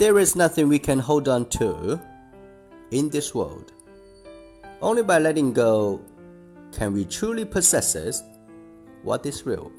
There is nothing we can hold on to in this world. Only by letting go can we truly possess what is real.